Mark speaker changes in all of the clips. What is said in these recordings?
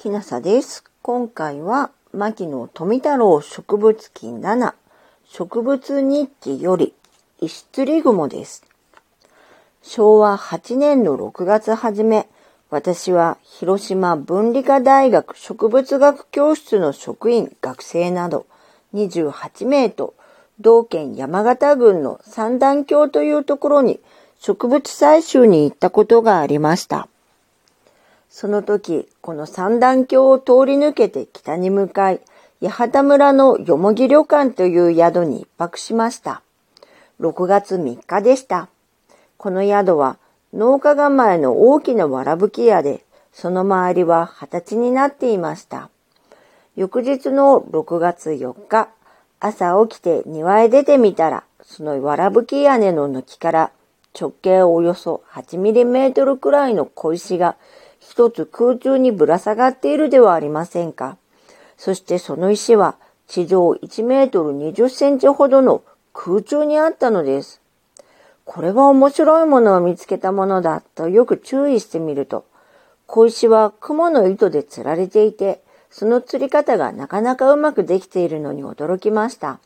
Speaker 1: きなさです。今回は、牧野富太郎植物記7、植物日記より、石釣り雲です。昭和8年の6月初め、私は広島文理科大学植物学教室の職員、学生など28名と、同県山形郡の三段峡というところに植物採集に行ったことがありました。その時、この三段峡を通り抜けて北に向かい、八幡村のよもぎ旅館という宿に一泊しました。6月3日でした。この宿は農家構えの大きなわらぶき屋で、その周りは形になっていました。翌日の6月4日、朝起きて庭へ出てみたら、そのわらぶき屋根の軒から直径およそ8ミリメートルくらいの小石が一つ空中にぶら下がっているではありませんか。そしてその石は地上1メートル20センチほどの空中にあったのです。これは面白いものを見つけたものだとよく注意してみると、小石は雲の糸で釣られていて、その釣り方がなかなかうまくできているのに驚きました。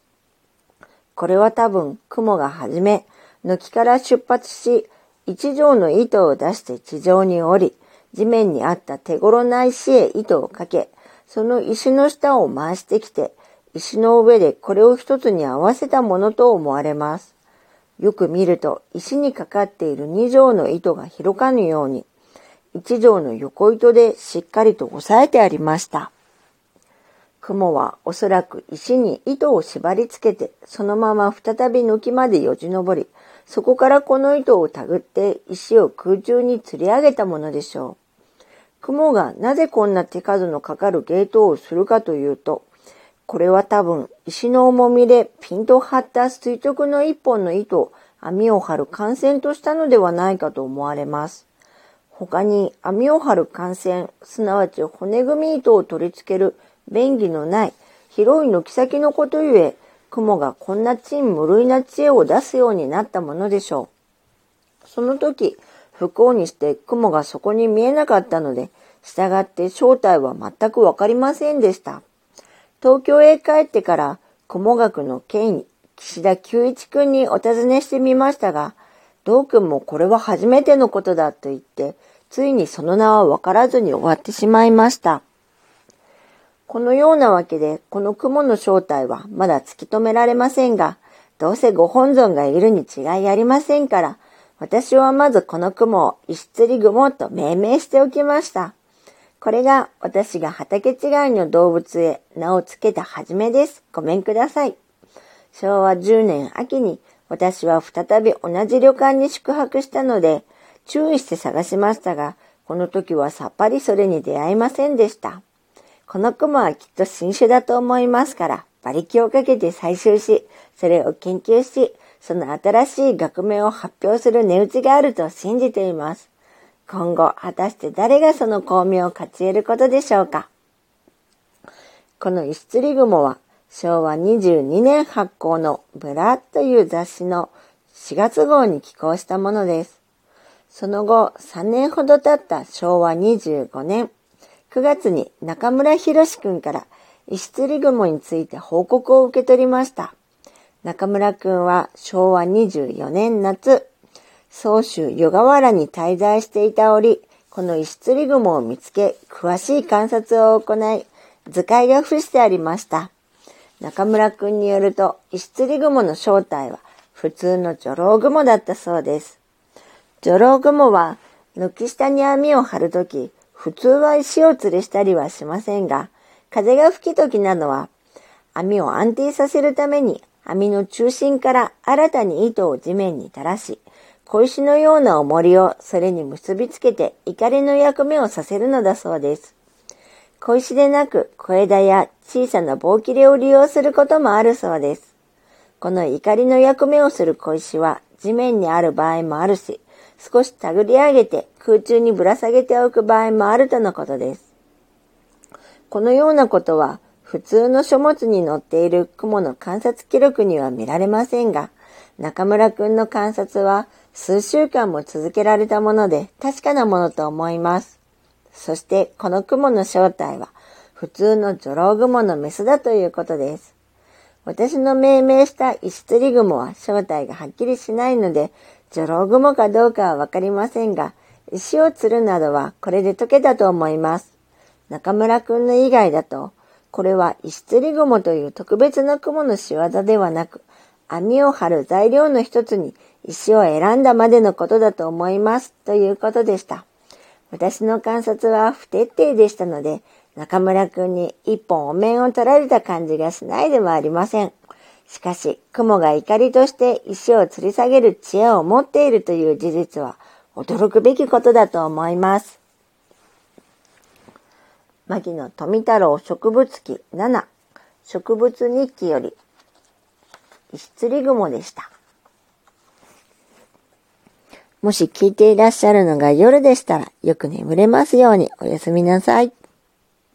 Speaker 1: これは多分雲がはじめ、軒から出発し、一条の糸を出して地上に降り、地面にあった手頃な石へ糸をかけ、その石の下を回してきて、石の上でこれを一つに合わせたものと思われます。よく見ると石にかかっている二条の糸が広かぬように、一条の横糸でしっかりと押さえてありました。雲はおそらく石に糸を縛り付けて、そのまま再び抜きまでよじ登り、そこからこの糸をたぐって石を空中に吊り上げたものでしょう。雲がなぜこんな手数のかかるゲートをするかというと、これは多分石の重みでピンと張った垂直の一本の糸を網を張る感染としたのではないかと思われます。他に網を張る感染、すなわち骨組み糸を取り付ける便宜のない広い軒先のことゆえ、雲がこんな珍無類な知恵を出すようになったものでしょう。その時、不幸にして雲がそこに見えなかったので、従って正体は全くわかりませんでした。東京へ帰ってから雲学の権威、岸田久一くんにお尋ねしてみましたが、道くんもこれは初めてのことだと言って、ついにその名はわからずに終わってしまいました。このようなわけで、この雲の正体はまだ突き止められませんが、どうせご本尊がいるに違いありませんから、私はまずこの雲を石釣り雲と命名しておきました。これが私が畑違いの動物へ名を付けた始めです。ごめんください。昭和10年秋に私は再び同じ旅館に宿泊したので、注意して探しましたが、この時はさっぱりそれに出会いませんでした。この雲はきっと新種だと思いますから、馬力をかけて採集し、それを研究し、その新しい学名を発表する値打ちがあると信じています。今後、果たして誰がその巧妙を勝ち得ることでしょうか。この石釣り雲は昭和22年発行のブラという雑誌の4月号に寄稿したものです。その後、3年ほど経った昭和25年9月に中村博士くんから石釣り雲について報告を受け取りました。中村くんは昭和24年夏、総州湯河原に滞在していた折、この石釣り雲を見つけ、詳しい観察を行い、図解が付してありました。中村くんによると、石釣り雲の正体は普通の女郎雲だったそうです。女郎雲は、軒下に網を張るとき、普通は石を吊るしたりはしませんが、風が吹き時などは、網を安定させるために網の中心から新たに糸を地面に垂らし、小石のような重りをそれに結びつけて怒りの役目をさせるのだそうです。小石でなく小枝や小さな棒切れを利用することもあるそうです。この怒りの役目をする小石は地面にある場合もあるし、少し手繰り上げて空中にぶら下げておく場合もあるとのことです。このようなことは普通の書物に載っている雲の観察記録には見られませんが、中村くんの観察は数週間も続けられたもので確かなものと思います。そしてこの雲の正体は普通の女郎雲のメスだということです。私の命名した石釣り雲は正体がはっきりしないので、女郎雲かどうかはわかりませんが、石を釣るなどはこれで解けたと思います。中村くんの以外だと、これは石釣り雲という特別な雲の仕業ではなく、網を張る材料の一つに石を選んだまでのことだと思いますということでした。私の観察は不徹底でしたので、中村くんに一本お面を取られた感じがしないではありません。しかし、雲が怒りとして石を吊り下げる知恵を持っているという事実は驚くべきことだと思います。牧野富太郎植物記7植物日記より石釣り雲でした。もし聞いていらっしゃるのが夜でしたらよく眠れますようにおやすみなさい。